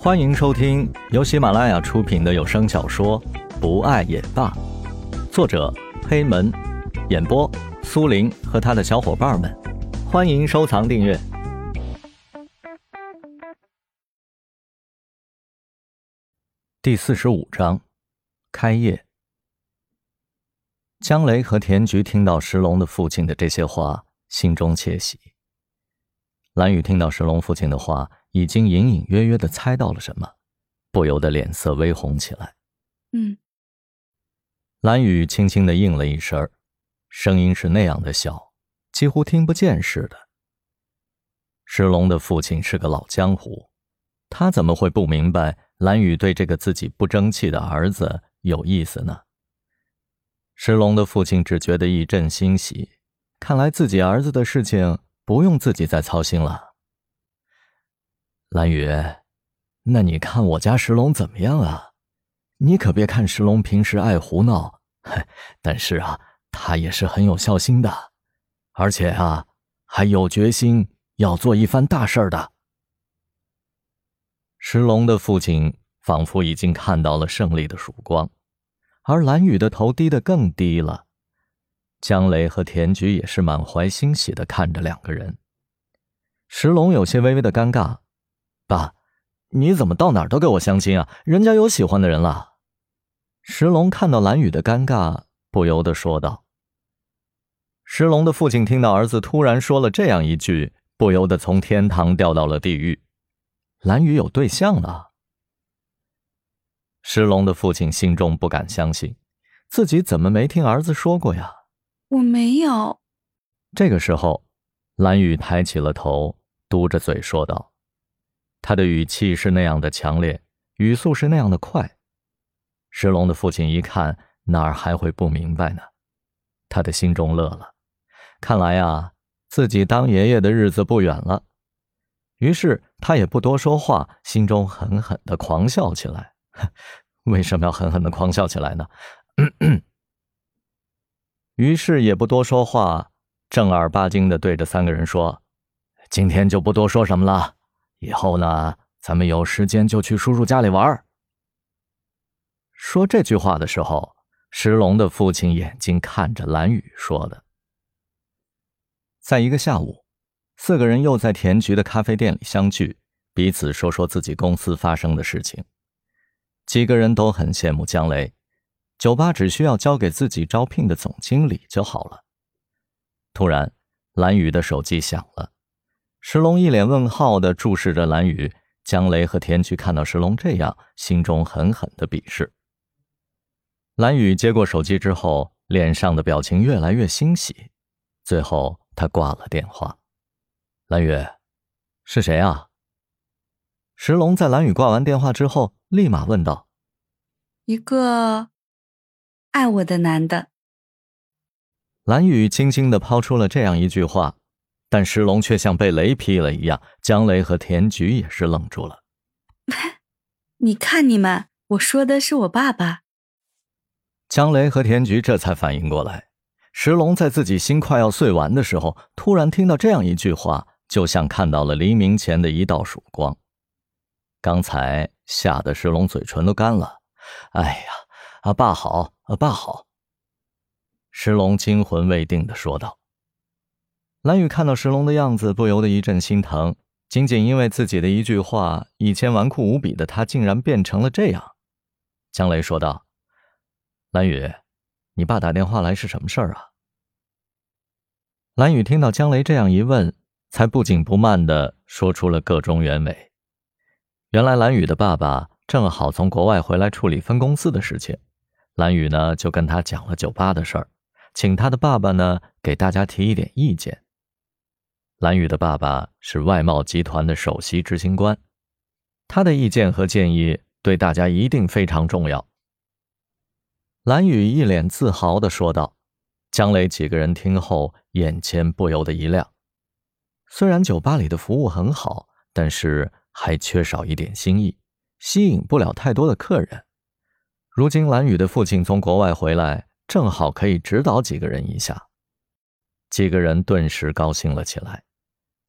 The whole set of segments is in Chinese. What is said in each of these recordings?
欢迎收听由喜马拉雅出品的有声小说《不爱也罢》，作者黑门，演播苏林和他的小伙伴们。欢迎收藏订阅。第四十五章，开业。江雷和田菊听到石龙的父亲的这些话，心中窃喜。蓝雨听到石龙父亲的话。已经隐隐约约的猜到了什么，不由得脸色微红起来。嗯。蓝雨轻轻的应了一声，声音是那样的小，几乎听不见似的。石龙的父亲是个老江湖，他怎么会不明白蓝雨对这个自己不争气的儿子有意思呢？石龙的父亲只觉得一阵欣喜，看来自己儿子的事情不用自己再操心了。蓝雨，那你看我家石龙怎么样啊？你可别看石龙平时爱胡闹，但是啊，他也是很有孝心的，而且啊，还有决心要做一番大事儿的。石龙的父亲仿佛已经看到了胜利的曙光，而蓝雨的头低得更低了。江雷和田菊也是满怀欣喜的看着两个人。石龙有些微微的尴尬。爸，你怎么到哪儿都给我相亲啊？人家有喜欢的人了。石龙看到蓝雨的尴尬，不由得说道。石龙的父亲听到儿子突然说了这样一句，不由得从天堂掉到了地狱。蓝雨有对象了。石龙的父亲心中不敢相信，自己怎么没听儿子说过呀？我没有。这个时候，蓝雨抬起了头，嘟着嘴说道。他的语气是那样的强烈，语速是那样的快。石龙的父亲一看，哪儿还会不明白呢？他的心中乐了，看来啊，自己当爷爷的日子不远了。于是他也不多说话，心中狠狠的狂笑起来。为什么要狠狠的狂笑起来呢？于是也不多说话，正儿八经的对着三个人说：“今天就不多说什么了。”以后呢，咱们有时间就去叔叔家里玩。说这句话的时候，石龙的父亲眼睛看着蓝雨说的。在一个下午，四个人又在田菊的咖啡店里相聚，彼此说说自己公司发生的事情。几个人都很羡慕江雷，酒吧只需要交给自己招聘的总经理就好了。突然，蓝雨的手机响了。石龙一脸问号的注视着蓝雨，江雷和田菊看到石龙这样，心中狠狠的鄙视。蓝雨接过手机之后，脸上的表情越来越欣喜，最后他挂了电话。蓝雨，是谁啊？石龙在蓝雨挂完电话之后，立马问道：“一个爱我的男的。”蓝雨轻轻的抛出了这样一句话。但石龙却像被雷劈了一样，江雷和田菊也是愣住了。你看你们，我说的是我爸爸。江雷和田菊这才反应过来，石龙在自己心快要碎完的时候，突然听到这样一句话，就像看到了黎明前的一道曙光。刚才吓得石龙嘴唇都干了。哎呀，啊爸好，啊爸好。石龙惊魂未定的说道。蓝雨看到石龙的样子，不由得一阵心疼。仅仅因为自己的一句话，以前纨绔无比的他，竟然变成了这样。江雷说道：“蓝雨，你爸打电话来是什么事儿啊？”蓝雨听到江雷这样一问，才不紧不慢的说出了个中原委。原来蓝雨的爸爸正好从国外回来处理分公司的事情，蓝雨呢就跟他讲了酒吧的事儿，请他的爸爸呢给大家提一点意见。蓝宇的爸爸是外贸集团的首席执行官，他的意见和建议对大家一定非常重要。蓝宇一脸自豪的说道。江磊几个人听后，眼前不由得一亮。虽然酒吧里的服务很好，但是还缺少一点新意，吸引不了太多的客人。如今蓝宇的父亲从国外回来，正好可以指导几个人一下。几个人顿时高兴了起来。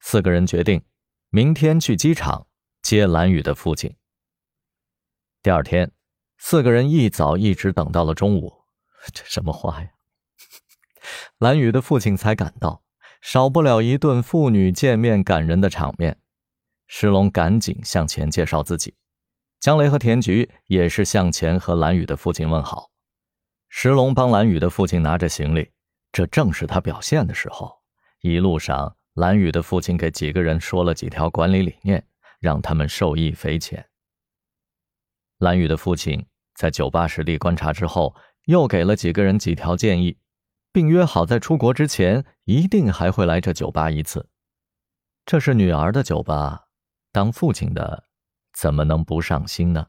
四个人决定，明天去机场接蓝雨的父亲，第二天，四个人一早一直等到了中午。这什么话呀？蓝雨的父亲才赶到，少不了一顿父女见面感人的场面。石龙赶紧向前介绍自己，江雷和田菊也是向前和蓝雨的父亲问好。石龙帮蓝雨的父亲拿着行李，这正是他表现的时候。一路上，蓝雨的父亲给几个人说了几条管理理念，让他们受益匪浅。蓝雨的父亲在酒吧实地观察之后，又给了几个人几条建议，并约好在出国之前一定还会来这酒吧一次。这是女儿的酒吧，当父亲的怎么能不上心呢？